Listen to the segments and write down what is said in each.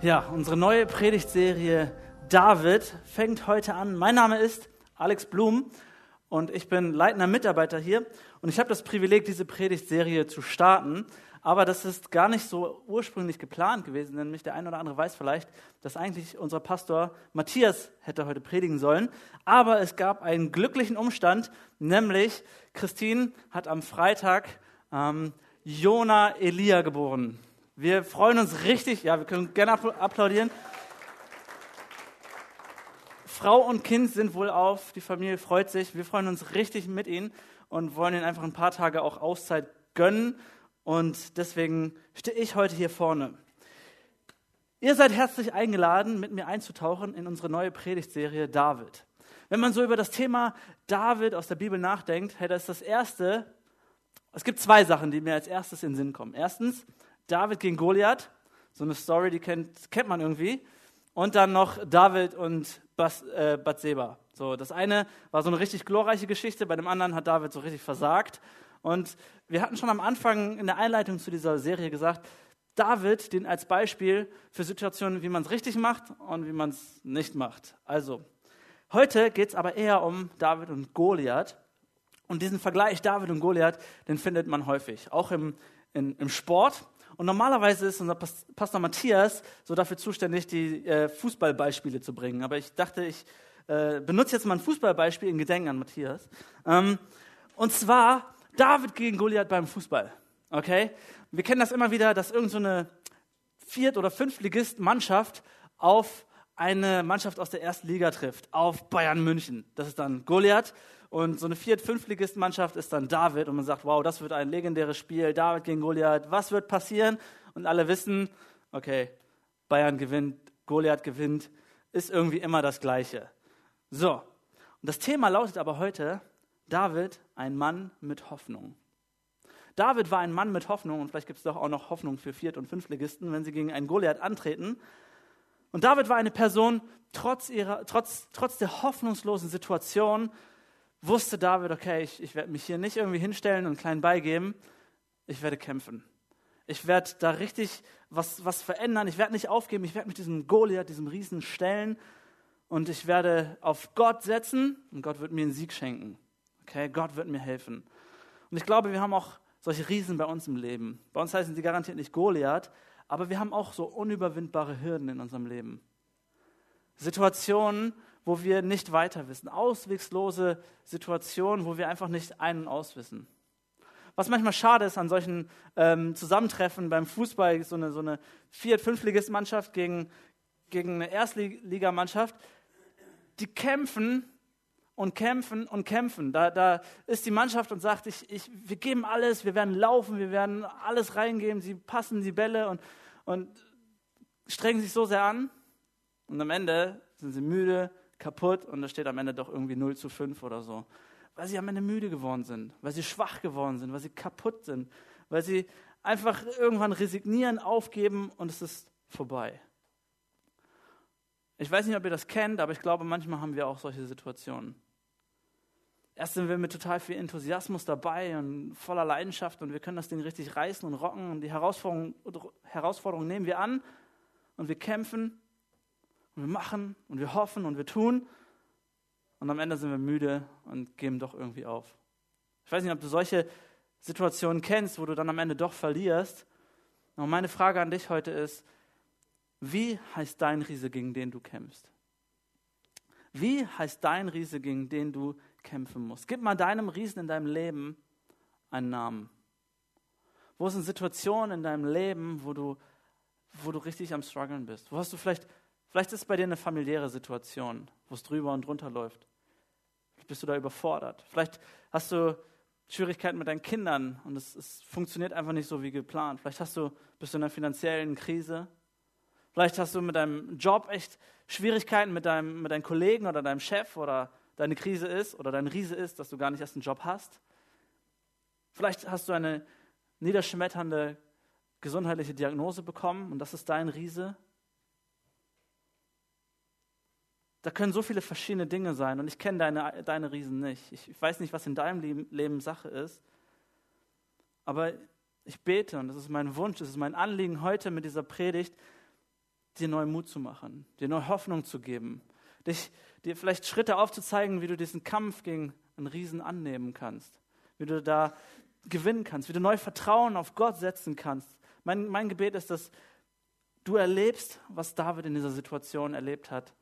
Ja, unsere neue Predigtserie David fängt heute an. Mein Name ist Alex Blum und ich bin leitender Mitarbeiter hier und ich habe das Privileg, diese Predigtserie zu starten. Aber das ist gar nicht so ursprünglich geplant gewesen, denn mich der eine oder andere weiß vielleicht, dass eigentlich unser Pastor Matthias hätte heute predigen sollen. Aber es gab einen glücklichen Umstand, nämlich Christine hat am Freitag ähm, Jona Elia geboren. Wir freuen uns richtig, ja, wir können gerne applaudieren. Frau und Kind sind wohl auf, die Familie freut sich. Wir freuen uns richtig mit ihnen und wollen ihnen einfach ein paar Tage auch Auszeit gönnen. Und deswegen stehe ich heute hier vorne. Ihr seid herzlich eingeladen, mit mir einzutauchen in unsere neue Predigtserie David. Wenn man so über das Thema David aus der Bibel nachdenkt, hey, das ist das Erste. Es gibt zwei Sachen, die mir als erstes in den Sinn kommen. Erstens, David gegen Goliath. So eine Story, die kennt, kennt man irgendwie. Und dann noch David und Bas, äh. So, das eine war so eine richtig glorreiche Geschichte, bei dem anderen hat David so richtig versagt. Und wir hatten schon am Anfang in der Einleitung zu dieser Serie gesagt, David den als Beispiel für Situationen, wie man es richtig macht und wie man es nicht macht. Also, heute geht es aber eher um David und Goliath. Und diesen Vergleich David und Goliath, den findet man häufig, auch im, in, im Sport. Und normalerweise ist unser Pastor Matthias so dafür zuständig, die äh, Fußballbeispiele zu bringen. Aber ich dachte, ich äh, benutze jetzt mal ein Fußballbeispiel in Gedenken an Matthias. Ähm, und zwar David gegen Goliath beim Fußball. Okay? Wir kennen das immer wieder, dass irgendeine so Viert- oder Fünftligist-Mannschaft auf eine Mannschaft aus der ersten Liga trifft, auf Bayern München. Das ist dann Goliath. Und so eine Viert-, Fünftligist-Mannschaft ist dann David und man sagt, wow, das wird ein legendäres Spiel, David gegen Goliath, was wird passieren? Und alle wissen, okay, Bayern gewinnt, Goliath gewinnt, ist irgendwie immer das Gleiche. So, und das Thema lautet aber heute, David, ein Mann mit Hoffnung. David war ein Mann mit Hoffnung und vielleicht gibt es doch auch noch Hoffnung für Viert- und Fünftligisten, wenn sie gegen einen Goliath antreten. Und David war eine Person, trotz, ihrer, trotz, trotz der hoffnungslosen Situation, wusste David, okay, ich, ich werde mich hier nicht irgendwie hinstellen und klein beigeben, ich werde kämpfen. Ich werde da richtig was, was verändern, ich werde nicht aufgeben, ich werde mit diesem Goliath, diesem Riesen stellen und ich werde auf Gott setzen und Gott wird mir einen Sieg schenken. Okay, Gott wird mir helfen. Und ich glaube, wir haben auch solche Riesen bei uns im Leben. Bei uns heißen sie garantiert nicht Goliath, aber wir haben auch so unüberwindbare Hürden in unserem Leben. Situationen, wo wir nicht weiter wissen. Auswegslose Situationen, wo wir einfach nicht ein- und auswissen. Was manchmal schade ist an solchen ähm, Zusammentreffen beim Fußball, so eine, so eine Viert-, Fünftligist-Mannschaft gegen, gegen eine Erstligamannschaft, die kämpfen und kämpfen und kämpfen. Da, da ist die Mannschaft und sagt, ich, ich, wir geben alles, wir werden laufen, wir werden alles reingeben, sie passen die Bälle und, und strengen sich so sehr an. Und am Ende sind sie müde, kaputt und da steht am Ende doch irgendwie 0 zu 5 oder so. Weil sie am Ende müde geworden sind, weil sie schwach geworden sind, weil sie kaputt sind, weil sie einfach irgendwann resignieren, aufgeben und es ist vorbei. Ich weiß nicht, ob ihr das kennt, aber ich glaube, manchmal haben wir auch solche Situationen. Erst sind wir mit total viel Enthusiasmus dabei und voller Leidenschaft und wir können das Ding richtig reißen und rocken und die Herausforderung, Herausforderung nehmen wir an und wir kämpfen und wir machen und wir hoffen und wir tun. Und am Ende sind wir müde und geben doch irgendwie auf. Ich weiß nicht, ob du solche Situationen kennst, wo du dann am Ende doch verlierst. Aber meine Frage an dich heute ist, wie heißt dein Riese, gegen den du kämpfst? Wie heißt dein Riese, gegen den du kämpfen musst? Gib mal deinem Riesen in deinem Leben einen Namen. Wo sind Situationen in deinem Leben, wo du, wo du richtig am struggeln bist? Wo hast du vielleicht Vielleicht ist es bei dir eine familiäre Situation, wo es drüber und drunter läuft. Vielleicht bist du da überfordert. Vielleicht hast du Schwierigkeiten mit deinen Kindern und es, es funktioniert einfach nicht so wie geplant. Vielleicht hast du, bist du in einer finanziellen Krise. Vielleicht hast du mit deinem Job echt Schwierigkeiten mit, deinem, mit deinen Kollegen oder deinem Chef oder deine Krise ist oder dein Riese ist, dass du gar nicht erst einen Job hast. Vielleicht hast du eine niederschmetternde gesundheitliche Diagnose bekommen und das ist dein Riese. Da können so viele verschiedene Dinge sein und ich kenne deine, deine Riesen nicht. Ich, weiß nicht, was in deinem Leben, Leben Sache ist. Aber ich bete und das ist mein Wunsch, das ist mein Anliegen heute mit dieser Predigt, dir neuen Mut zu machen, dir neue Hoffnung zu geben, dich, dir vielleicht Schritte aufzuzeigen, wie du diesen Kampf gegen einen Riesen annehmen kannst, wie du da gewinnen kannst, wie du neu Vertrauen auf Gott setzen kannst. Mein, mein Gebet ist, dass du erlebst, was David in dieser Situation erlebt hat,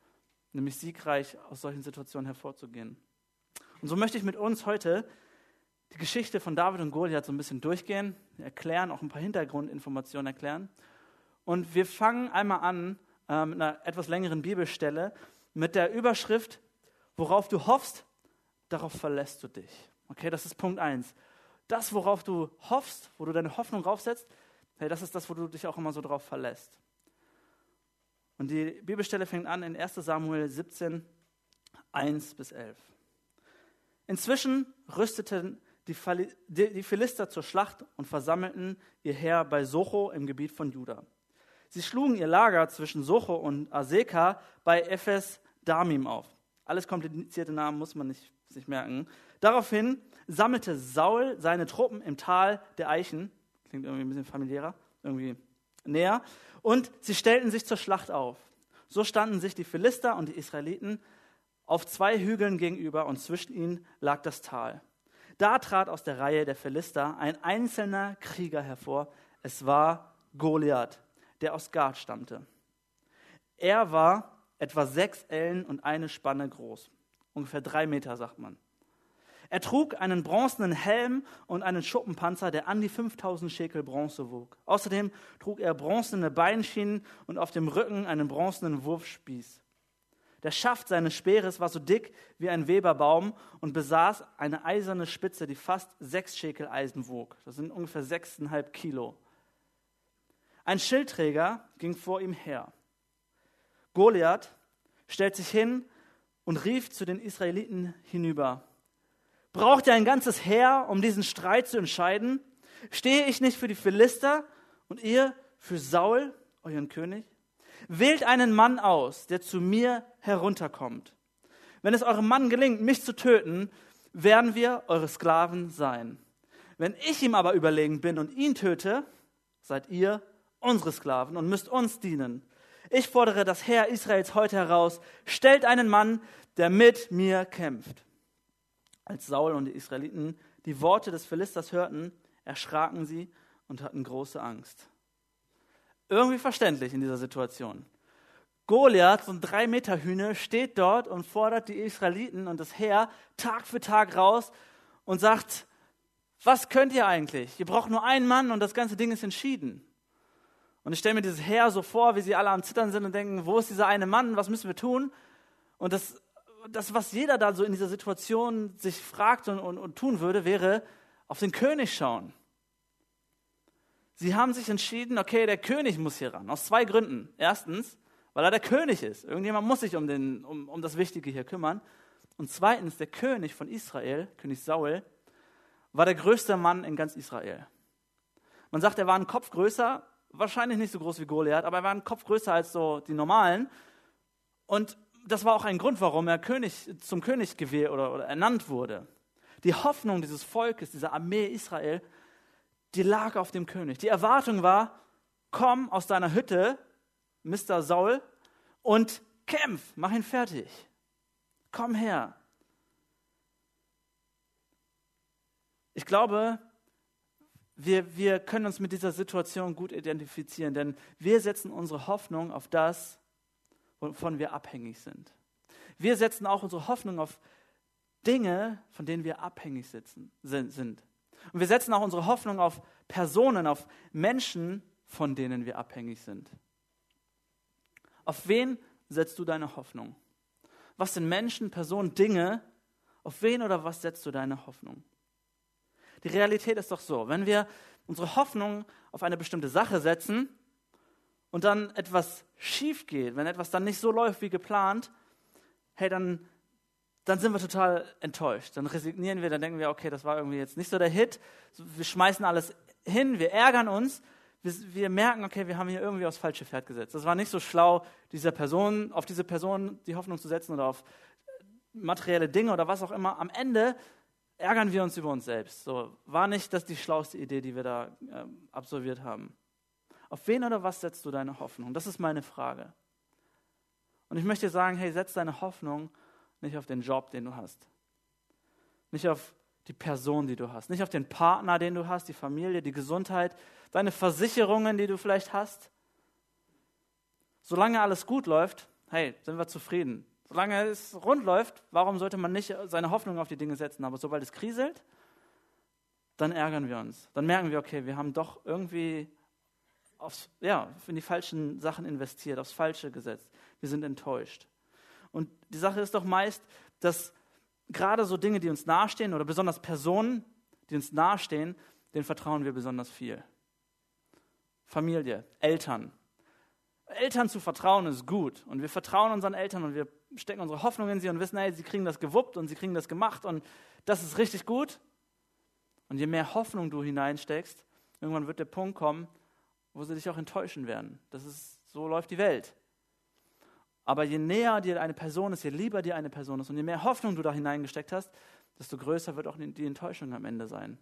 nämlich siegreich aus solchen Situationen hervorzugehen. Und so möchte ich mit uns heute die Geschichte von David und Goliath so ein bisschen durchgehen, erklären, auch ein paar Hintergrundinformationen erklären. Und wir fangen einmal an äh, mit einer etwas längeren Bibelstelle mit der Überschrift, worauf du hoffst, darauf verlässt du dich. Okay, das ist Punkt 1. Das, worauf du hoffst, wo du deine Hoffnung draufsetzt, hey, das ist das, wo du dich auch immer so drauf verlässt. Und die Bibelstelle fängt an in 1 Samuel 17, 1 bis 11. Inzwischen rüsteten die Philister zur Schlacht und versammelten ihr Heer bei Socho im Gebiet von Juda. Sie schlugen ihr Lager zwischen Socho und Aseka bei Ephes Damim auf. Alles komplizierte Namen muss man nicht sich merken. Daraufhin sammelte Saul seine Truppen im Tal der Eichen, klingt irgendwie ein bisschen familiärer, irgendwie näher, und sie stellten sich zur Schlacht auf. So standen sich die Philister und die Israeliten auf zwei Hügeln gegenüber und zwischen ihnen lag das Tal. Da trat aus der Reihe der Philister ein einzelner Krieger hervor. Es war Goliath, der aus Gad stammte. Er war etwa sechs Ellen und eine Spanne groß. Ungefähr drei Meter, sagt man. Er trug einen bronzenen Helm und einen Schuppenpanzer, der an die 5000 Schekel Bronze wog. Außerdem trug er bronzene Beinschienen und auf dem Rücken einen bronzenen Wurfspieß. Der Schaft seines Speeres war so dick wie ein Weberbaum und besaß eine eiserne Spitze, die fast sechs Schekel Eisen wog. Das sind ungefähr sechseinhalb Kilo. Ein Schildträger ging vor ihm her. Goliath stellt sich hin und rief zu den Israeliten hinüber. Braucht ihr ein ganzes Heer, um diesen Streit zu entscheiden? Stehe ich nicht für die Philister und ihr für Saul, euren König? Wählt einen Mann aus, der zu mir herunterkommt. Wenn es eurem Mann gelingt, mich zu töten, werden wir eure Sklaven sein. Wenn ich ihm aber überlegen bin und ihn töte, seid ihr unsere Sklaven und müsst uns dienen. Ich fordere das Heer Israels heute heraus, stellt einen Mann, der mit mir kämpft. Als Saul und die Israeliten die Worte des Philisters hörten, erschraken sie und hatten große Angst. Irgendwie verständlich in dieser Situation. Goliath, so ein drei Meter Hühne, steht dort und fordert die Israeliten und das Heer Tag für Tag raus und sagt, was könnt ihr eigentlich? Ihr braucht nur einen Mann und das ganze Ding ist entschieden. Und ich stelle mir dieses Heer so vor, wie sie alle am Zittern sind und denken, wo ist dieser eine Mann, was müssen wir tun? Und das, das was jeder da so in dieser Situation sich fragt und, und, und tun würde, wäre auf den König schauen. Sie haben sich entschieden, okay, der König muss hier ran, aus zwei Gründen. Erstens, weil er der König ist. Irgendjemand muss sich um, den, um, um das Wichtige hier kümmern. Und zweitens, der König von Israel, König Saul, war der größte Mann in ganz Israel. Man sagt, er war ein Kopf größer wahrscheinlich nicht so groß wie Goliath, aber er war einen Kopf größer als so die normalen. Und das war auch ein Grund, warum er König, zum König gewählt oder, oder ernannt wurde. Die Hoffnung dieses Volkes, dieser Armee Israel, die lag auf dem König. Die Erwartung war, komm aus deiner Hütte, Mr. Saul, und kämpf, mach ihn fertig. Komm her. Ich glaube, wir, wir können uns mit dieser Situation gut identifizieren, denn wir setzen unsere Hoffnung auf das, wovon wir abhängig sind. Wir setzen auch unsere Hoffnung auf Dinge, von denen wir abhängig sitzen, sind. Und wir setzen auch unsere Hoffnung auf Personen, auf Menschen, von denen wir abhängig sind. Auf wen setzt du deine Hoffnung? Was sind Menschen, Personen, Dinge? Auf wen oder was setzt du deine Hoffnung? Die Realität ist doch so, wenn wir unsere Hoffnung auf eine bestimmte Sache setzen und dann etwas schief geht, wenn etwas dann nicht so läuft wie geplant, hey, dann, dann sind wir total enttäuscht. Dann resignieren wir, dann denken wir, okay, das war irgendwie jetzt nicht so der Hit. Wir schmeißen alles hin, wir ärgern uns, wir, wir merken, okay, wir haben hier irgendwie aufs falsche Pferd gesetzt. Das war nicht so schlau, dieser Person, auf diese Person die Hoffnung zu setzen oder auf materielle Dinge oder was auch immer. Am Ende ärgern wir uns über uns selbst. So, war nicht das die schlauste Idee, die wir da äh, absolviert haben. Auf wen oder was setzt du deine Hoffnung? Das ist meine Frage. Und ich möchte sagen, hey, setz deine Hoffnung nicht auf den Job, den du hast. Nicht auf die Person, die du hast. Nicht auf den Partner, den du hast, die Familie, die Gesundheit, deine Versicherungen, die du vielleicht hast. Solange alles gut läuft, hey, sind wir zufrieden. Solange es rund läuft, warum sollte man nicht seine Hoffnung auf die Dinge setzen? Aber sobald es kriselt, dann ärgern wir uns. Dann merken wir, okay, wir haben doch irgendwie aufs, ja, in die falschen Sachen investiert, aufs Falsche gesetzt. Wir sind enttäuscht. Und die Sache ist doch meist, dass gerade so Dinge, die uns nahestehen oder besonders Personen, die uns nahestehen, denen vertrauen wir besonders viel. Familie, Eltern. Eltern zu vertrauen ist gut und wir vertrauen unseren Eltern und wir stecken unsere Hoffnung in sie und wissen, hey, sie kriegen das gewuppt und sie kriegen das gemacht und das ist richtig gut. Und je mehr Hoffnung du hineinsteckst, irgendwann wird der Punkt kommen, wo sie dich auch enttäuschen werden. Das ist, so läuft die Welt. Aber je näher dir eine Person ist, je lieber dir eine Person ist und je mehr Hoffnung du da hineingesteckt hast, desto größer wird auch die Enttäuschung am Ende sein.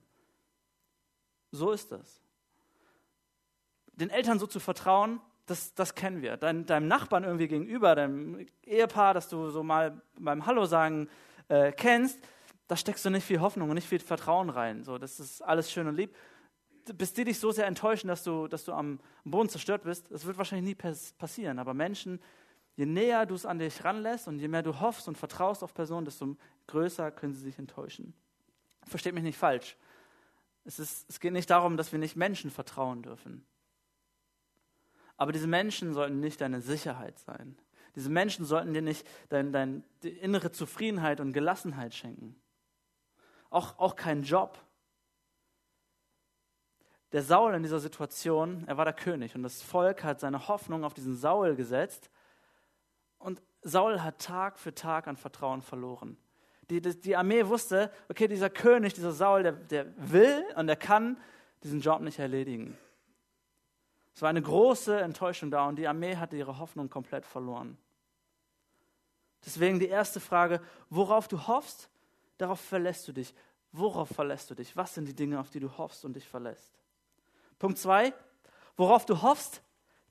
So ist das. Den Eltern so zu vertrauen, das, das kennen wir. Dein, deinem Nachbarn irgendwie gegenüber, deinem Ehepaar, das du so mal beim Hallo sagen äh, kennst, da steckst du nicht viel Hoffnung und nicht viel Vertrauen rein. So, das ist alles schön und lieb. Bis die dich so sehr enttäuschen, dass du, dass du am Boden zerstört bist, das wird wahrscheinlich nie passieren. Aber Menschen, Je näher du es an dich ranlässt und je mehr du hoffst und vertraust auf Personen, desto größer können sie sich enttäuschen. Versteht mich nicht falsch. Es, ist, es geht nicht darum, dass wir nicht Menschen vertrauen dürfen. Aber diese Menschen sollten nicht deine Sicherheit sein. Diese Menschen sollten dir nicht dein, dein, innere Zufriedenheit und Gelassenheit schenken. Auch, auch kein Job. Der Saul in dieser Situation, er war der König und das Volk hat seine Hoffnung auf diesen Saul gesetzt und Saul hat Tag für Tag an Vertrauen verloren. Die, die, die Armee wusste, okay, dieser König, dieser Saul, der, der will und der kann diesen Job nicht erledigen. Es war eine große Enttäuschung da und die Armee hatte ihre Hoffnung komplett verloren. Deswegen die erste Frage, worauf du hoffst, darauf verlässt du dich. Worauf verlässt du dich? Was sind die Dinge, auf die du hoffst und dich verlässt? Punkt zwei, worauf du hoffst,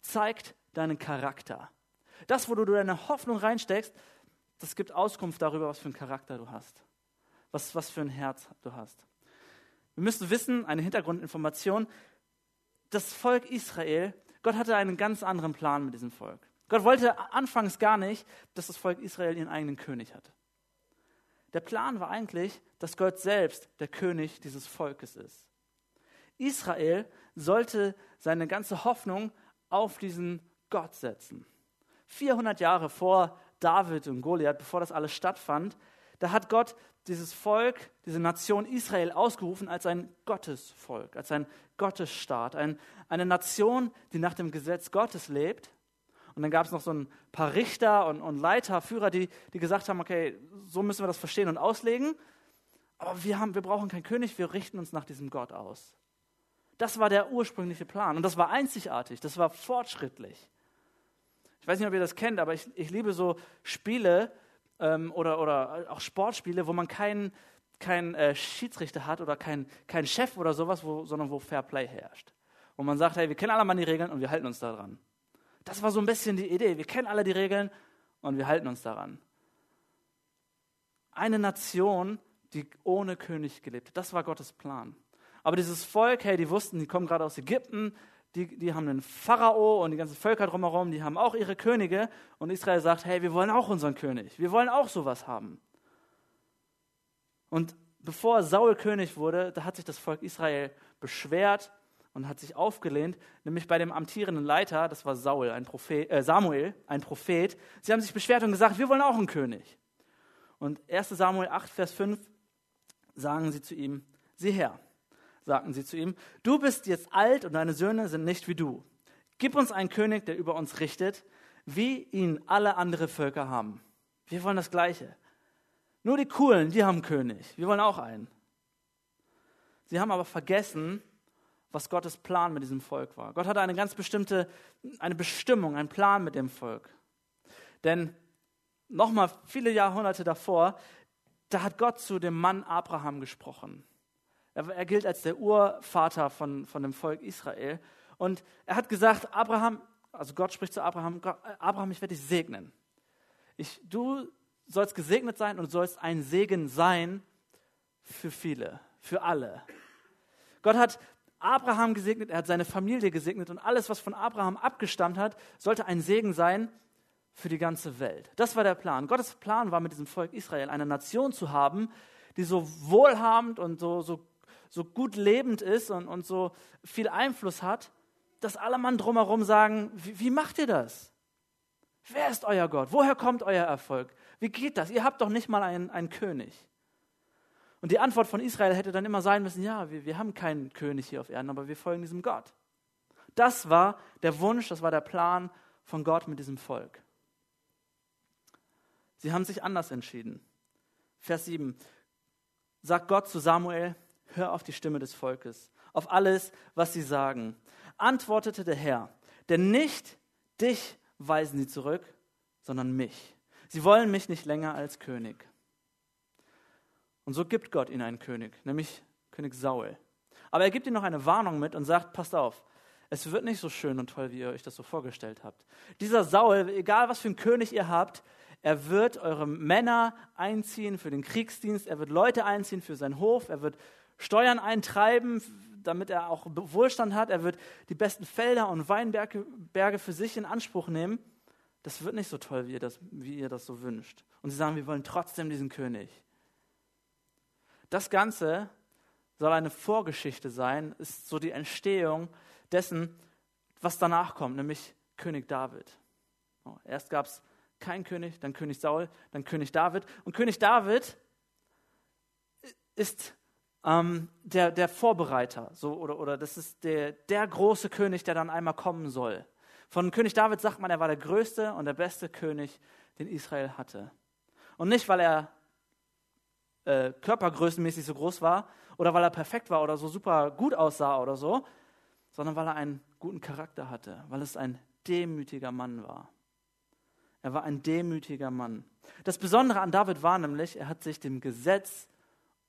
zeigt deinen Charakter. Das, wo du deine Hoffnung reinsteckst, das gibt Auskunft darüber, was für einen Charakter du hast, was, was für ein Herz du hast. Wir müssen wissen, eine Hintergrundinformation, das Volk Israel, Gott hatte einen ganz anderen Plan mit diesem Volk. Gott wollte anfangs gar nicht, dass das Volk Israel ihren eigenen König hat. Der Plan war eigentlich, dass Gott selbst der König dieses Volkes ist. Israel sollte seine ganze Hoffnung auf diesen Gott setzen. 400 Jahre vor David und Goliath, bevor das alles stattfand, da hat Gott dieses Volk, diese Nation Israel ausgerufen als ein Gottesvolk, als ein Gottesstaat, ein, eine Nation, die nach dem Gesetz Gottes lebt. Und dann gab es noch so ein paar Richter und, und Leiter, Führer, die, die gesagt haben, okay, so müssen wir das verstehen und auslegen. Aber wir, haben, wir brauchen keinen König, wir richten uns nach diesem Gott aus. Das war der ursprüngliche Plan und das war einzigartig, das war fortschrittlich. Ich weiß nicht, ob ihr das kennt, aber ich, ich liebe so Spiele ähm, oder, oder auch Sportspiele, wo man keinen kein, äh, Schiedsrichter hat oder keinen kein Chef oder sowas, wo, sondern wo Fair Play herrscht. Wo man sagt, hey, wir kennen alle mal die Regeln und wir halten uns daran. Das war so ein bisschen die Idee. Wir kennen alle die Regeln und wir halten uns daran. Eine Nation, die ohne König gelebt hat. Das war Gottes Plan. Aber dieses Volk, hey, die wussten, die kommen gerade aus Ägypten, die, die haben einen Pharao und die ganzen Völker drumherum, die haben auch ihre Könige. Und Israel sagt, hey, wir wollen auch unseren König. Wir wollen auch sowas haben. Und bevor Saul König wurde, da hat sich das Volk Israel beschwert und hat sich aufgelehnt, nämlich bei dem amtierenden Leiter, das war Saul, ein Prophet, äh Samuel, ein Prophet. Sie haben sich beschwert und gesagt, wir wollen auch einen König. Und 1 Samuel 8, Vers 5 sagen sie zu ihm, sieh her, sagten sie zu ihm, du bist jetzt alt und deine Söhne sind nicht wie du. Gib uns einen König, der über uns richtet, wie ihn alle andere Völker haben. Wir wollen das Gleiche. Nur die Coolen, die haben König. Wir wollen auch einen. Sie haben aber vergessen, was Gottes Plan mit diesem Volk war. Gott hatte eine ganz bestimmte, eine Bestimmung, einen Plan mit dem Volk. Denn nochmal viele Jahrhunderte davor, da hat Gott zu dem Mann Abraham gesprochen. Er, gilt als der Urvater von, von dem Volk Israel. Und er hat gesagt, Abraham, also Gott spricht zu Abraham, Abraham, ich werde dich segnen. Ich, du sollst gesegnet sein und sollst ein Segen sein für viele, für alle. Gott hat Abraham gesegnet, er hat seine Familie gesegnet und alles, was von Abraham abgestammt hat, sollte ein Segen sein für die ganze Welt. Das war der Plan. Gottes Plan war mit diesem Volk Israel eine Nation zu haben, die so wohlhabend und so, so, so gut lebend ist und, und so viel Einfluss hat, dass alle Mann drumherum sagen, wie, wie macht ihr das? Wer ist euer Gott? Woher kommt euer Erfolg? Wie geht das? Ihr habt doch nicht mal einen, einen König. Und die Antwort von Israel hätte dann immer sein müssen, ja, wir, wir haben keinen König hier auf Erden, aber wir folgen diesem Gott. Das war der Wunsch, das war der Plan von Gott mit diesem Volk. Sie haben sich anders entschieden. Vers 7 sagt Gott zu Samuel, hör auf die Stimme des Volkes, auf alles, was sie sagen. Antwortete der Herr, denn nicht dich weisen sie zurück, sondern mich. Sie wollen mich nicht länger als König. Und so gibt Gott ihnen einen König, nämlich König Saul. Aber er gibt ihnen noch eine Warnung mit und sagt, passt auf, es wird nicht so schön und toll, wie ihr euch das so vorgestellt habt. Dieser Saul, egal was für einen König ihr habt, er wird eure Männer einziehen für den Kriegsdienst, er wird Leute einziehen für seinen Hof, er wird Steuern eintreiben, damit er auch Wohlstand hat, er wird die besten Felder und Weinberge Berge für sich in Anspruch nehmen. Das wird nicht so toll, wie ihr, das, wie ihr das so wünscht. Und sie sagen, wir wollen trotzdem diesen König. Das Ganze soll eine Vorgeschichte sein, ist so die Entstehung dessen, was danach kommt, nämlich König David. erst gab es kein König, dann König Saul, dann König David. Und König David ist ähm, der, der Vorbereiter, so, oder, oder das ist der, der große König, der dann einmal kommen soll. Von König David sagt man, er war der größte und der beste König, den Israel hatte. Und nicht, weil er äh, körpergrößenmäßig so groß war oder weil er perfekt war oder so super gut aussah oder so, sondern weil er einen guten Charakter hatte, weil es ein demütiger Mann war. Er war ein demütiger Mann. Das Besondere an David war nämlich, er hat sich dem Gesetz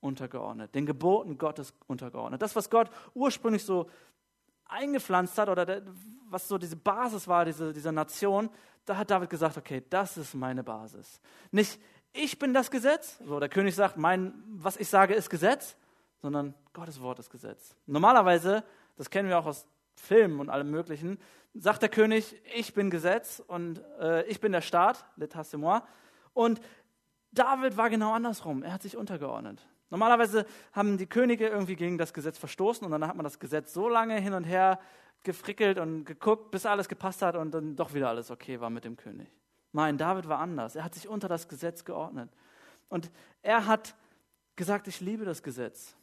untergeordnet, den Geboten Gottes untergeordnet. Das, was Gott ursprünglich so eingepflanzt hat oder was so diese Basis war diese, dieser Nation, da hat David gesagt, okay, das ist meine Basis. Nicht ich bin das Gesetz, so der König sagt, mein, was ich sage ist Gesetz, sondern Gottes Wort ist Gesetz. Normalerweise, das kennen wir auch aus Filmen und allem Möglichen, sagt der König, ich bin Gesetz und äh, ich bin der Staat, l'état c'est moi. Und David war genau andersrum. Er hat sich untergeordnet. Normalerweise haben die Könige irgendwie gegen das Gesetz verstoßen und dann hat man das Gesetz so lange hin und her gefrickelt und geguckt, bis alles gepasst hat und dann doch wieder alles okay war mit dem König. Nein, David war anders. Er hat sich unter das Gesetz geordnet. Und er hat gesagt, ich liebe das Gesetz.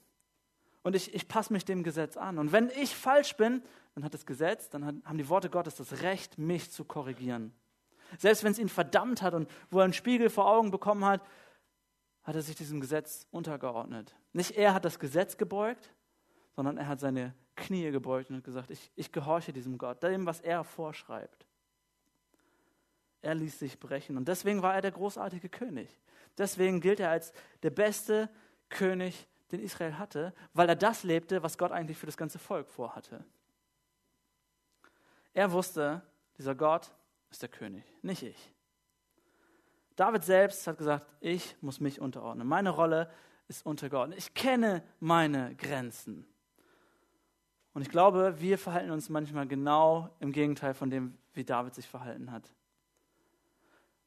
Und ich, ich passe mich dem Gesetz an. Und wenn ich falsch bin, dann hat das Gesetz, dann haben die Worte Gottes das Recht, mich zu korrigieren. Selbst wenn es ihn verdammt hat und wo er einen Spiegel vor Augen bekommen hat, hat er sich diesem Gesetz untergeordnet. Nicht er hat das Gesetz gebeugt, sondern er hat seine Knie gebeugt und gesagt, ich, ich gehorche diesem Gott, dem, was er vorschreibt. Er ließ sich brechen und deswegen war er der großartige König. Deswegen gilt er als der beste König, den Israel hatte, weil er das lebte, was Gott eigentlich für das ganze Volk vorhatte. Er wusste, dieser Gott ist der König, nicht ich. David selbst hat gesagt, ich muss mich unterordnen. Meine Rolle ist untergeordnet. Ich kenne meine Grenzen. Und ich glaube, wir verhalten uns manchmal genau im Gegenteil von dem, wie David sich verhalten hat.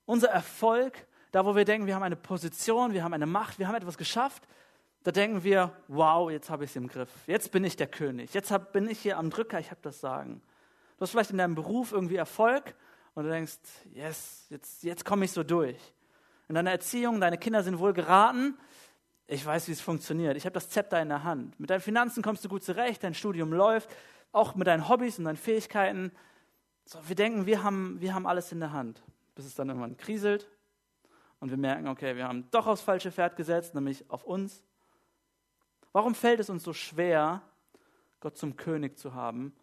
Unser Erfolg, da wo wir denken, wir haben eine Position, wir haben eine Macht, wir haben etwas geschafft, da denken wir, wow, jetzt habe ich es im Griff. Jetzt bin ich der König. Jetzt hab, bin ich hier am Drücker, ich habe das Sagen. Du hast vielleicht in deinem Beruf irgendwie Erfolg und du denkst, yes, jetzt, jetzt komme ich so durch. In deiner Erziehung, deine Kinder sind wohl geraten. Ich weiß, wie es funktioniert. Ich habe das Zepter in der Hand. Mit deinen Finanzen kommst du gut zurecht, dein Studium läuft, auch mit deinen Hobbys und deinen Fähigkeiten. So, wir denken, wir haben, wir haben alles in der Hand, bis es dann irgendwann kriselt und wir merken, okay, wir haben doch aufs falsche Pferd gesetzt, nämlich auf uns. Warum fällt es uns so schwer, Gott zum König zu haben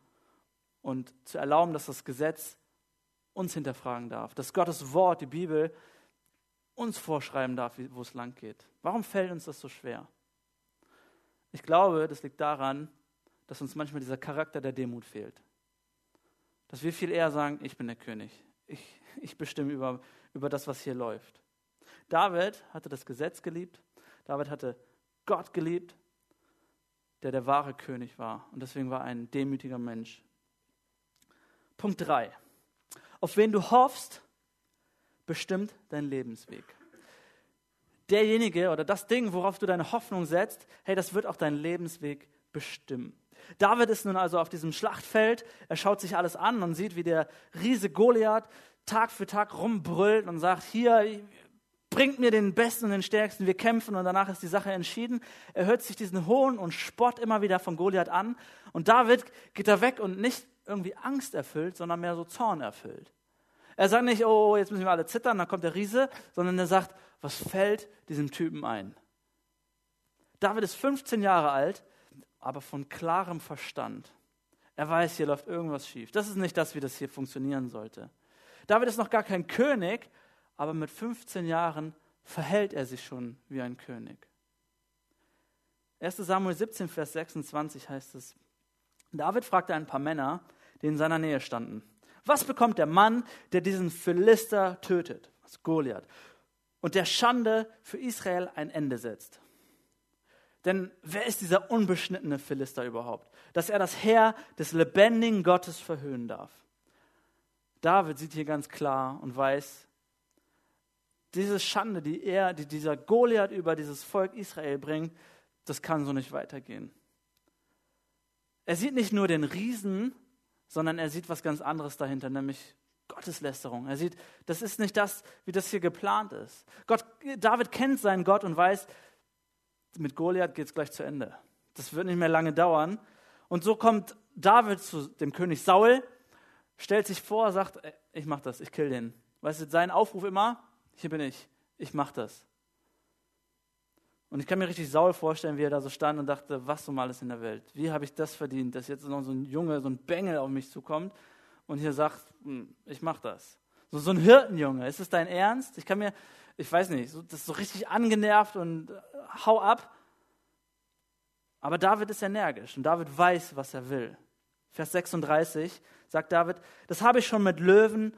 und zu erlauben, dass das Gesetz uns hinterfragen darf, dass Gottes Wort, die Bibel, uns vorschreiben darf, wo es lang geht. Warum fällt uns das so schwer? Ich glaube, das liegt daran, dass uns manchmal dieser Charakter der Demut fehlt. dass wir viel eher sagen, ich bin der König. Ich, ich bestimme über, über das, was hier läuft. David hatte das Gesetz geliebt. David hatte Gott geliebt, der der wahre König war. Und deswegen war er ein demütiger Mensch. Punkt 3. Auf wen du hoffst, bestimmt dein Lebensweg. Derjenige oder das Ding, worauf du deine Hoffnung setzt, hey, das wird auch deinen Lebensweg bestimmen. David ist nun also auf diesem Schlachtfeld, er schaut sich alles an und sieht, wie der Riese Goliath Tag für Tag rumbrüllt und sagt, hier, bringt mir den Besten und den Stärksten, wir kämpfen und danach ist die Sache entschieden. Er hört sich diesen Hohn und Spott immer wieder von Goliath an und David geht da weg und nicht irgendwie Angst erfüllt, sondern mehr so Zorn erfüllt. Er sagt nicht, oh, jetzt müssen wir alle zittern, dann kommt der Riese, sondern er sagt, was fällt diesem Typen ein? David ist 15 Jahre alt, aber von klarem Verstand. Er weiß, hier läuft irgendwas schief. Das ist nicht das, wie das hier funktionieren sollte. David ist noch gar kein König, aber mit 15 Jahren verhält er sich schon wie ein König. 1 Samuel 17, Vers 26 heißt es, David fragte ein paar Männer, die in seiner Nähe standen, was bekommt der Mann, der diesen Philister tötet, was Goliath, und der Schande für Israel ein Ende setzt? Denn wer ist dieser unbeschnittene Philister überhaupt, dass er das Heer des lebendigen Gottes verhöhnen darf? David sieht hier ganz klar und weiß, diese Schande, die er, die dieser Goliath über dieses Volk Israel bringt, das kann so nicht weitergehen. Er sieht nicht nur den Riesen, sondern er sieht was ganz anderes dahinter, nämlich Gotteslästerung. Er sieht, das ist nicht das, wie das hier geplant ist. Gott, David kennt seinen Gott und weiß, mit Goliath geht es gleich zu Ende. Das wird nicht mehr lange dauern. Und so kommt David zu dem König Saul, stellt sich vor, sagt, ich mach das, ich kill den. Weißt du, sein Aufruf immer, hier bin ich, ich mach das. Und ich kann mir richtig Saul vorstellen, wie er da so stand und dachte, was um alles in der Welt? Wie habe ich das verdient, dass jetzt noch so ein Junge, so ein Bengel auf mich zukommt und hier sagt, hm, ich mach das. So, so ein Hirtenjunge, ist es dein Ernst? Ich kann mir, ich weiß nicht, so, das ist so richtig angenervt und äh, hau ab. Aber David ist energisch und David weiß, was er will. Vers 36 sagt David, das habe ich schon mit Löwen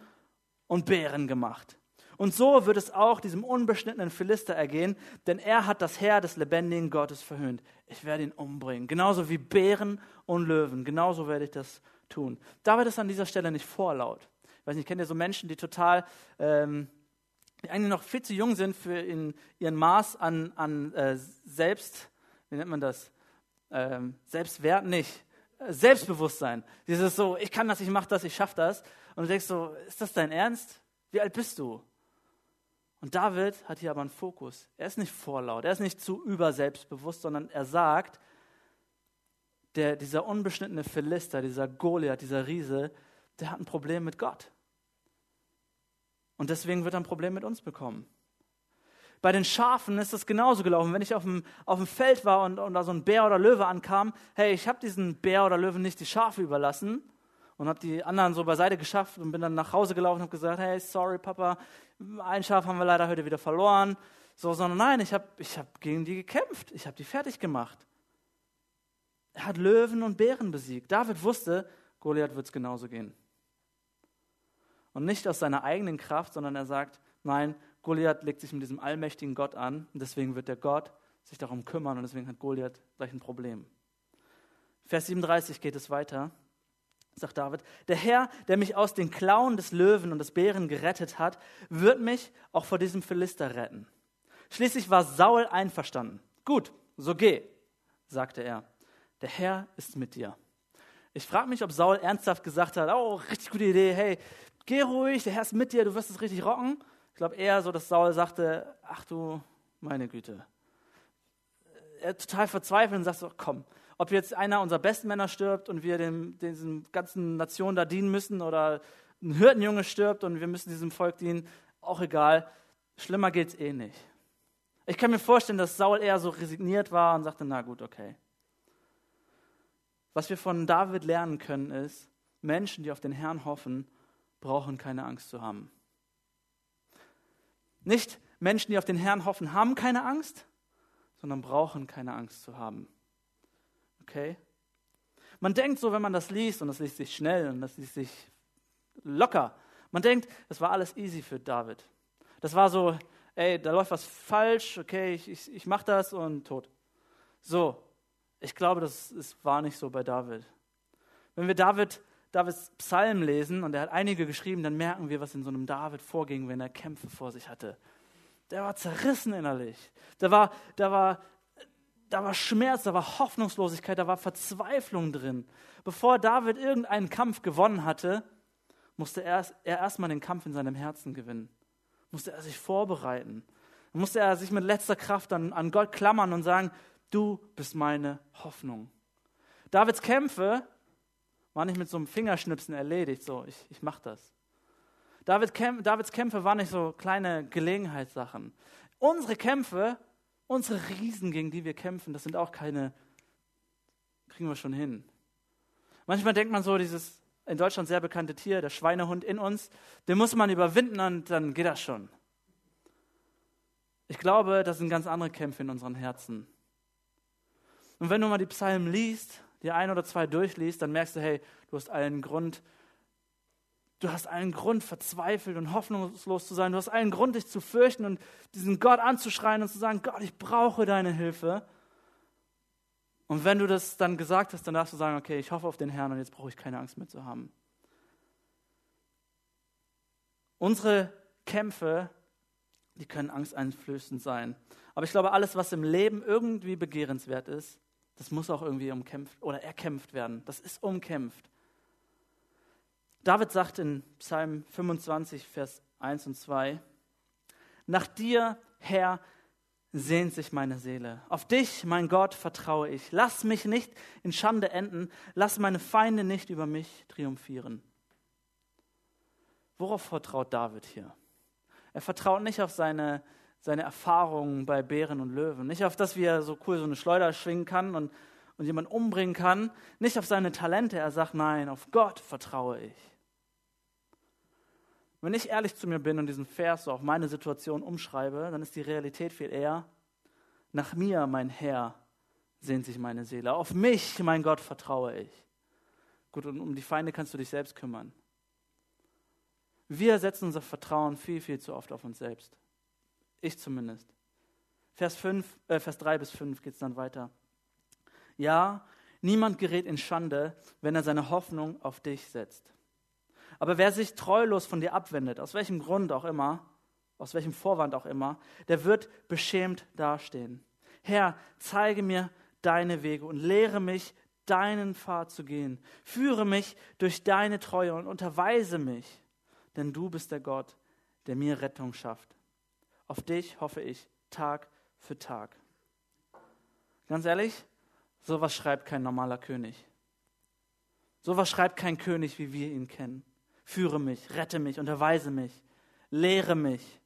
und Bären gemacht. Und so wird es auch diesem unbeschnittenen Philister ergehen, denn er hat das Heer des lebendigen Gottes verhöhnt. Ich werde ihn umbringen, genauso wie Bären und Löwen, genauso werde ich das tun. David ist an dieser Stelle nicht vorlaut. Ich weiß nicht, kennt ihr so Menschen, die total, ähm, die eigentlich noch viel zu jung sind für in, ihren Maß an, an äh, Selbst, wie nennt man das? Ähm, Selbstwert nicht. Selbstbewusstsein. Dieses so, ich kann das, ich mache das, ich schaffe das. Und du denkst so, ist das dein Ernst? Wie alt bist du? Und David hat hier aber einen Fokus. Er ist nicht vorlaut, er ist nicht zu überselbstbewusst, sondern er sagt, der, dieser unbeschnittene Philister, dieser Goliath, dieser Riese, der hat ein Problem mit Gott. Und deswegen wird er ein Problem mit uns bekommen. Bei den Schafen ist das genauso gelaufen. Wenn ich auf dem, auf dem Feld war und, und da so ein Bär oder Löwe ankam, hey, ich habe diesen Bär oder Löwen nicht die Schafe überlassen, und habe die anderen so beiseite geschafft und bin dann nach Hause gelaufen und habe gesagt, hey, sorry Papa, ein Schaf haben wir leider heute wieder verloren. So, sondern nein, ich habe ich hab gegen die gekämpft, ich habe die fertig gemacht. Er hat Löwen und Bären besiegt. David wusste, Goliath wird es genauso gehen. Und nicht aus seiner eigenen Kraft, sondern er sagt, nein, Goliath legt sich mit diesem allmächtigen Gott an und deswegen wird der Gott sich darum kümmern und deswegen hat Goliath gleich ein Problem. Vers 37 geht es weiter sagt David, der Herr, der mich aus den Klauen des Löwen und des Bären gerettet hat, wird mich auch vor diesem Philister retten. Schließlich war Saul einverstanden. Gut, so geh, sagte er. Der Herr ist mit dir. Ich frage mich, ob Saul ernsthaft gesagt hat, oh, richtig gute Idee, hey, geh ruhig, der Herr ist mit dir, du wirst es richtig rocken. Ich glaube eher so, dass Saul sagte, ach du, meine Güte. Er total verzweifelt und sagt so, komm, ob jetzt einer unserer besten Männer stirbt und wir dem, diesen ganzen Nationen da dienen müssen oder ein Hirtenjunge stirbt und wir müssen diesem Volk dienen, auch egal. Schlimmer geht es eh nicht. Ich kann mir vorstellen, dass Saul eher so resigniert war und sagte, na gut, okay. Was wir von David lernen können, ist, Menschen, die auf den Herrn hoffen, brauchen keine Angst zu haben. Nicht Menschen, die auf den Herrn hoffen, haben keine Angst, sondern brauchen keine Angst zu haben. Okay? Man denkt so, wenn man das liest, und das liest sich schnell und das liest sich locker. Man denkt, das war alles easy für David. Das war so, ey, da läuft was falsch, okay, ich, ich, ich mache das und tot. So, ich glaube, das ist, war nicht so bei David. Wenn wir David, Davids Psalm lesen, und er hat einige geschrieben, dann merken wir, was in so einem David vorging, wenn er Kämpfe vor sich hatte. Der war zerrissen innerlich. Da war, da war, da war Schmerz, da war Hoffnungslosigkeit, da war Verzweiflung drin. Bevor David irgendeinen Kampf gewonnen hatte, musste er, er erstmal den Kampf in seinem Herzen gewinnen. Musste er sich vorbereiten. Musste er sich mit letzter Kraft an, an Gott klammern und sagen, du bist meine Hoffnung. Davids Kämpfe waren nicht mit so einem Fingerschnipsen erledigt, so, ich, ich mach das. David, Davids Kämpfe waren nicht so kleine Gelegenheitssachen. Unsere Kämpfe, unsere Riesen, gegen die wir kämpfen, das sind auch keine, kriegen wir schon hin. Manchmal denkt man so, dieses in Deutschland sehr bekannte Tier, der Schweinehund in uns, den muss man überwinden und dann geht das schon. Ich glaube, das sind ganz andere Kämpfe in unseren Herzen. Und wenn du mal die Psalmen liest, die ein oder zwei durchliest, dann merkst du, hey, du hast allen Grund, du hast allen Grund, verzweifelt und hoffnungslos zu sein. Du hast allen Grund, dich zu fürchten und diesen Gott anzuschreien und zu sagen, Gott, ich brauche deine Hilfe. Und wenn du das dann gesagt hast, dann darfst du sagen, okay, ich hoffe auf den Herrn und jetzt brauche ich keine Angst mehr zu haben. Unsere Kämpfe, die können angsteinflößend sein. Aber ich glaube, alles, was im Leben irgendwie begehrenswert ist, das muss auch irgendwie umkämpft oder erkämpft werden. Das ist umkämpft. David sagt in Psalm 25, Vers 1 und 2, Nach dir, Herr, sehnt sich meine Seele. Auf dich, mein Gott, vertraue ich. Lass mich nicht in Schande enden. Lass meine Feinde nicht über mich triumphieren. Worauf vertraut David hier? Er vertraut nicht auf seine seine Erfahrungen bei Bären und Löwen. Nicht auf das, wie er so cool so eine Schleuder schwingen kann und, und jemanden umbringen kann. Nicht auf seine Talente. Er sagt, nein, auf Gott vertraue ich. Wenn ich ehrlich zu mir bin und diesen Vers so auf meine Situation umschreibe, dann ist die Realität viel eher, nach mir, mein Herr, sehnt sich meine Seele. Auf mich, mein Gott, vertraue ich. Gut, und um die Feinde kannst du dich selbst kümmern. Wir setzen unser Vertrauen viel, viel zu oft auf uns selbst. Ich zumindest. Vers, 5, äh, Vers 3 bis 5 geht es dann weiter. Ja, niemand gerät in Schande, wenn er seine Hoffnung auf dich setzt. Aber wer sich treulos von dir abwendet, aus welchem Grund auch immer, aus welchem Vorwand auch immer, der wird beschämt dastehen. Herr, zeige mir deine Wege und lehre mich, deinen Pfad zu gehen. Führe mich durch deine Treue und unterweise mich, denn du bist der Gott, der mir Rettung schafft. Auf dich hoffe ich Tag für Tag. Ganz ehrlich, sowas schreibt kein normaler König. Sowas schreibt kein König, wie wir ihn kennen. Führe mich, rette mich, unterweise mich, lehre mich.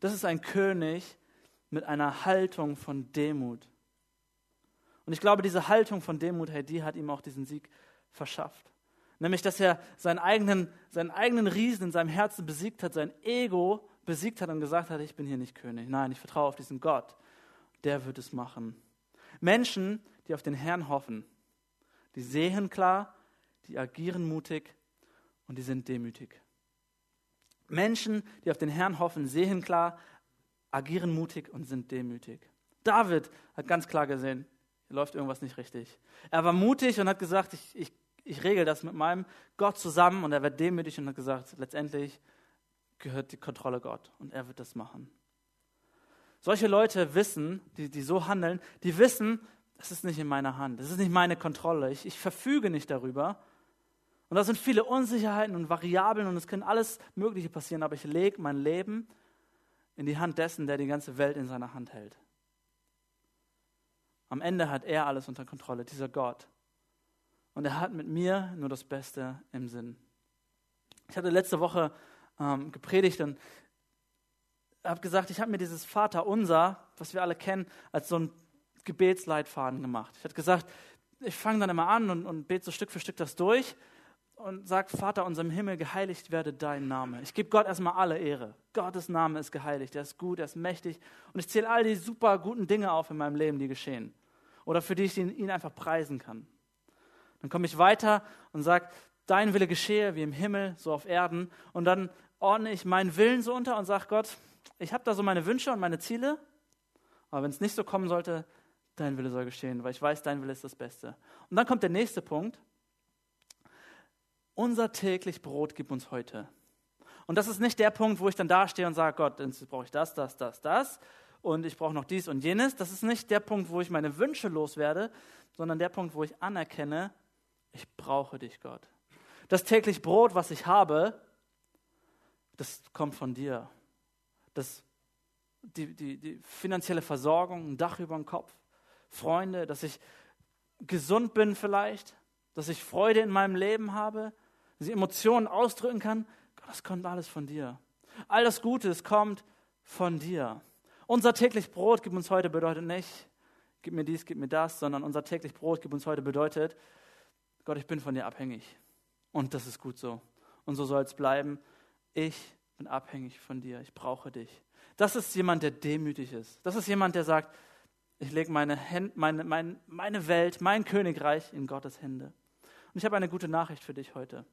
Das ist ein König mit einer Haltung von Demut. Und ich glaube, diese Haltung von Demut, hey, die hat ihm auch diesen Sieg verschafft. Nämlich, dass er seinen eigenen, seinen eigenen Riesen in seinem Herzen besiegt hat, sein Ego besiegt hat und gesagt hat, ich bin hier nicht König. Nein, ich vertraue auf diesen Gott. Der wird es machen. Menschen, die auf den Herrn hoffen, die sehen klar, die agieren mutig und die sind demütig. Menschen, die auf den Herrn hoffen, sehen klar, agieren mutig und sind demütig. David hat ganz klar gesehen, hier läuft irgendwas nicht richtig. Er war mutig und hat gesagt, ich, ich, ich regel das mit meinem Gott zusammen und er wird demütig und hat gesagt, letztendlich gehört die Kontrolle Gott und er wird das machen. Solche Leute wissen, die, die so handeln, die wissen, das ist nicht in meiner Hand, das ist nicht meine Kontrolle, ich, ich verfüge nicht darüber. Und da sind viele Unsicherheiten und Variablen und es können alles Mögliche passieren, aber ich lege mein Leben in die Hand dessen, der die ganze Welt in seiner Hand hält. Am Ende hat er alles unter Kontrolle, dieser Gott. Und er hat mit mir nur das Beste im Sinn. Ich hatte letzte Woche ähm, gepredigt und habe gesagt, ich habe mir dieses Vaterunser, was wir alle kennen, als so ein Gebetsleitfaden gemacht. Ich habe gesagt, ich fange dann immer an und, und bete so Stück für Stück das durch und sage, Vater unser im Himmel, geheiligt werde dein Name. Ich gebe Gott erstmal alle Ehre. Gottes Name ist geheiligt, er ist gut, er ist mächtig. Und ich zähle all die super guten Dinge auf in meinem Leben, die geschehen. Oder für die ich ihn einfach preisen kann. Dann komme ich weiter und sage, dein Wille geschehe wie im Himmel, so auf Erden. Und dann ordne ich meinen Willen so unter und sage Gott, ich habe da so meine Wünsche und meine Ziele, aber wenn es nicht so kommen sollte, dein Wille soll geschehen, weil ich weiß, dein Wille ist das Beste. Und dann kommt der nächste Punkt. Unser täglich Brot gib uns heute. Und das ist nicht der Punkt, wo ich dann dastehe und sage, Gott, jetzt brauche ich das, das, das, das und ich brauche noch dies und jenes. Das ist nicht der Punkt, wo ich meine Wünsche loswerde, sondern der Punkt, wo ich anerkenne, ich brauche dich, Gott. Das täglich Brot, was ich habe, das kommt von dir. Das, die, die, die finanzielle Versorgung, ein Dach über dem Kopf, Freunde, dass ich gesund bin vielleicht, dass ich Freude in meinem Leben habe, ich Emotionen ausdrücken kann, das kommt alles von dir. All das Gute, es kommt von dir. Unser täglich Brot gib uns heute bedeutet nicht, gib mir dies, gib mir das, sondern unser täglich Brot gib uns heute bedeutet, Gott, ich bin von dir abhängig. Und das ist gut so. Und so soll es bleiben. Ich bin abhängig von dir. Ich brauche dich. Das ist jemand, der demütig ist. Das ist jemand, der sagt, ich lege meine, meine, meine, meine Welt, mein Königreich in Gottes Hände. Und ich habe eine gute Nachricht für dich heute.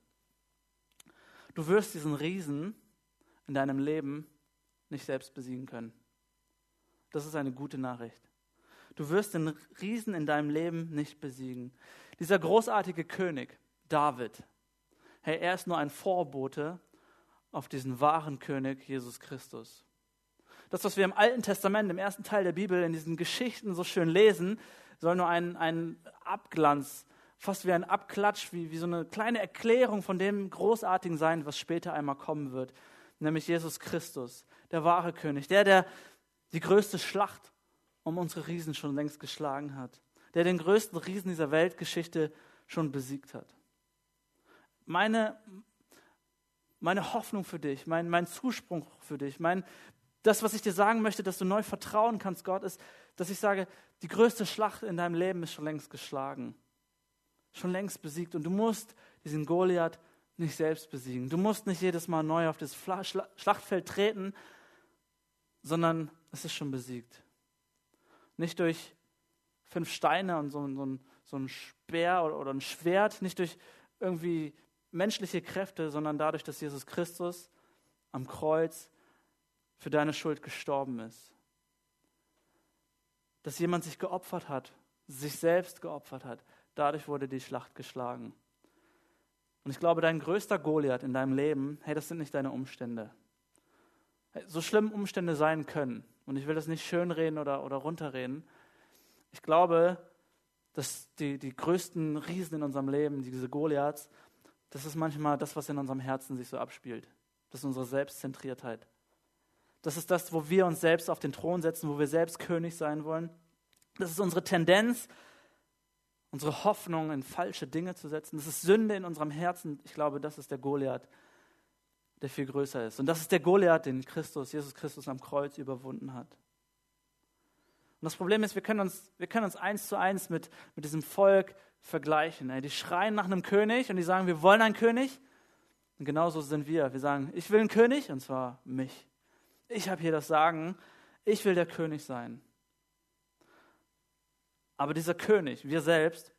Du wirst diesen Riesen in deinem Leben nicht selbst besiegen können. Das ist eine gute Nachricht. Du wirst den Riesen in deinem Leben nicht besiegen. Dieser großartige König, David, hey, er ist nur ein Vorbote auf diesen wahren König, Jesus Christus. Das, was wir im Alten Testament, im ersten Teil der Bibel, in diesen Geschichten so schön lesen, soll nur ein, ein Abglanz fast wie ein Abklatsch, wie, wie so eine kleine Erklärung von dem Großartigen sein, was später einmal kommen wird, nämlich Jesus Christus, der wahre König, der, der die größte Schlacht um unsere Riesen schon längst geschlagen hat, der den größten Riesen dieser Weltgeschichte schon besiegt hat. Meine, meine Hoffnung für dich, mein, mein Zuspruch für dich, mein, das, was ich dir sagen möchte, dass du neu vertrauen kannst, Gott, ist, dass ich sage, die größte Schlacht in deinem Leben ist schon längst geschlagen schon längst besiegt. Und du musst diesen Goliath nicht selbst besiegen. Du musst nicht jedes Mal neu auf das Schlachtfeld treten, sondern es ist schon besiegt. Nicht durch fünf Steine und so, so, so ein Speer oder, oder ein Schwert, nicht durch irgendwie menschliche Kräfte, sondern dadurch, dass Jesus Christus am Kreuz für deine Schuld gestorben ist. Dass jemand sich geopfert hat, sich selbst geopfert hat, Dadurch wurde die Schlacht geschlagen. Und ich glaube, dein größter Goliath in deinem Leben, hey, das sind nicht deine Umstände. So schlimm Umstände sein können, und ich will das nicht schönreden oder, oder runterreden, ich glaube, dass die, die größten Riesen in unserem Leben, diese Goliaths, das ist manchmal das, was in unserem Herzen sich so abspielt. Das ist unsere Selbstzentriertheit. Das ist das, wo wir uns selbst auf den Thron setzen, wo wir selbst König sein wollen. Das ist unsere Tendenz, unsere Hoffnung in falsche Dinge zu setzen. Das ist Sünde in unserem Herzen. Ich glaube, das ist der Goliath, der viel größer ist. Und das ist der Goliath, den Christus, Jesus Christus am Kreuz überwunden hat. Und das Problem ist, wir können uns, wir können uns eins zu eins mit, mit diesem Volk vergleichen. Die schreien nach einem König und die sagen, wir wollen einen König. Und genauso sind wir. Wir sagen, ich will einen König und zwar mich. Ich habe hier das Sagen, ich will der König sein. Aber dieser König, wir selbst,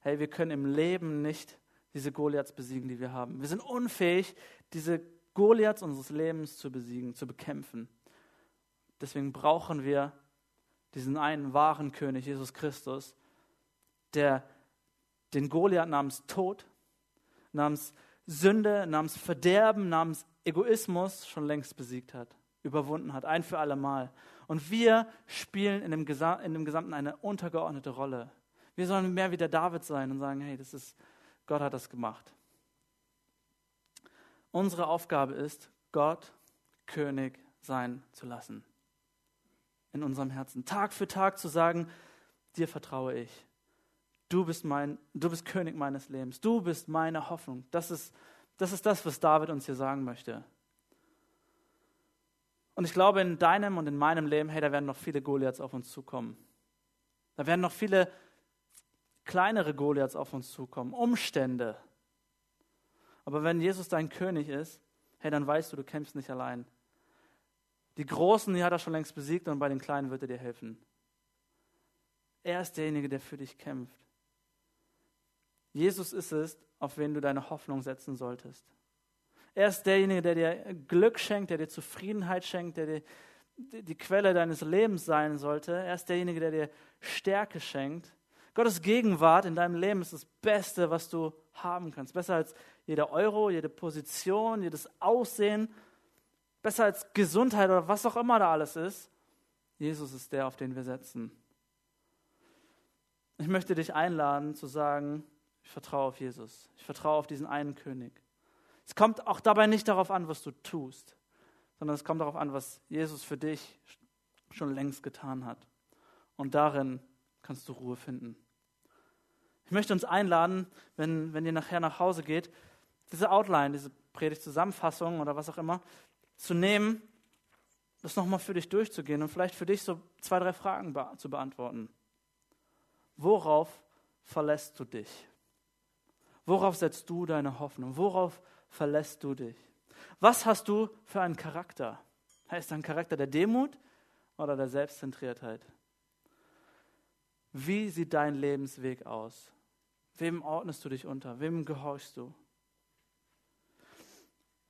hey, wir können im Leben nicht diese Goliaths besiegen, die wir haben. Wir sind unfähig, diese Goliaths unseres Lebens zu besiegen, zu bekämpfen. Deswegen brauchen wir diesen einen wahren König, Jesus Christus, der den Goliath namens Tod, namens Sünde, namens Verderben, namens Egoismus schon längst besiegt hat, überwunden hat, ein für alle Mal. Und wir spielen in dem, in dem Gesamten eine untergeordnete Rolle. Wir sollen mehr wie der David sein und sagen, hey, das ist, Gott hat das gemacht. Unsere Aufgabe ist, Gott König sein zu lassen. In unserem Herzen. Tag für Tag zu sagen, dir vertraue ich. Du bist, mein, du bist König meines Lebens. Du bist meine Hoffnung. Das ist, das ist das, was David uns hier sagen möchte. Und ich glaube, in deinem und in meinem Leben, hey, da werden noch viele Goliaths auf uns zukommen. Da werden noch viele kleinere Goliaths auf uns zukommen, Umstände. Aber wenn Jesus dein König ist, hey, dann weißt du, du kämpfst nicht allein. Die Großen, die hat er schon längst besiegt und bei den Kleinen wird er dir helfen. Er ist derjenige, der für dich kämpft. Jesus ist es, auf wen du deine Hoffnung setzen solltest. Er ist derjenige, der dir Glück schenkt, der dir Zufriedenheit schenkt, der dir die Quelle deines Lebens sein sollte. Er ist derjenige, der dir Stärke schenkt. Gottes Gegenwart in deinem Leben ist das Beste, was du haben kannst. Besser als jeder Euro, jede Position, jedes Aussehen. Besser als Gesundheit oder was auch immer da alles ist. Jesus ist der, auf den wir setzen. Ich möchte dich einladen zu sagen, ich vertraue auf Jesus. Ich vertraue auf diesen einen König. Es kommt auch dabei nicht darauf an, was du tust, sondern es kommt darauf an, was Jesus für dich schon längst getan hat. Und darin kannst du Ruhe finden. Ich möchte uns einladen, wenn, wenn ihr nachher nach Hause geht, diese Outline, diese Predigtzusammenfassung oder was auch immer, zu nehmen, das nochmal für dich durchzugehen und vielleicht für dich so zwei, drei Fragen be zu beantworten. Worauf verlässt du dich? Worauf setzt du deine Hoffnung? Worauf verlässt du dich? Was hast du für einen Charakter? Heißt ein Charakter der Demut oder der Selbstzentriertheit? Wie sieht dein Lebensweg aus? Wem ordnest du dich unter? Wem gehorchst du?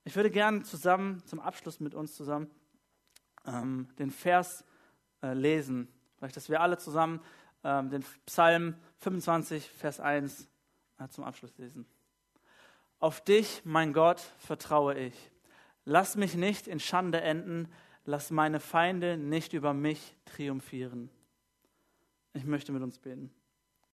Ich würde gerne zusammen, zum Abschluss mit uns zusammen, ähm, den Vers äh, lesen. Vielleicht, dass wir alle zusammen ähm, den Psalm 25, Vers 1 äh, zum Abschluss lesen. Auf dich, mein Gott, vertraue ich. Lass mich nicht in Schande enden, lass meine Feinde nicht über mich triumphieren. Ich möchte mit uns beten.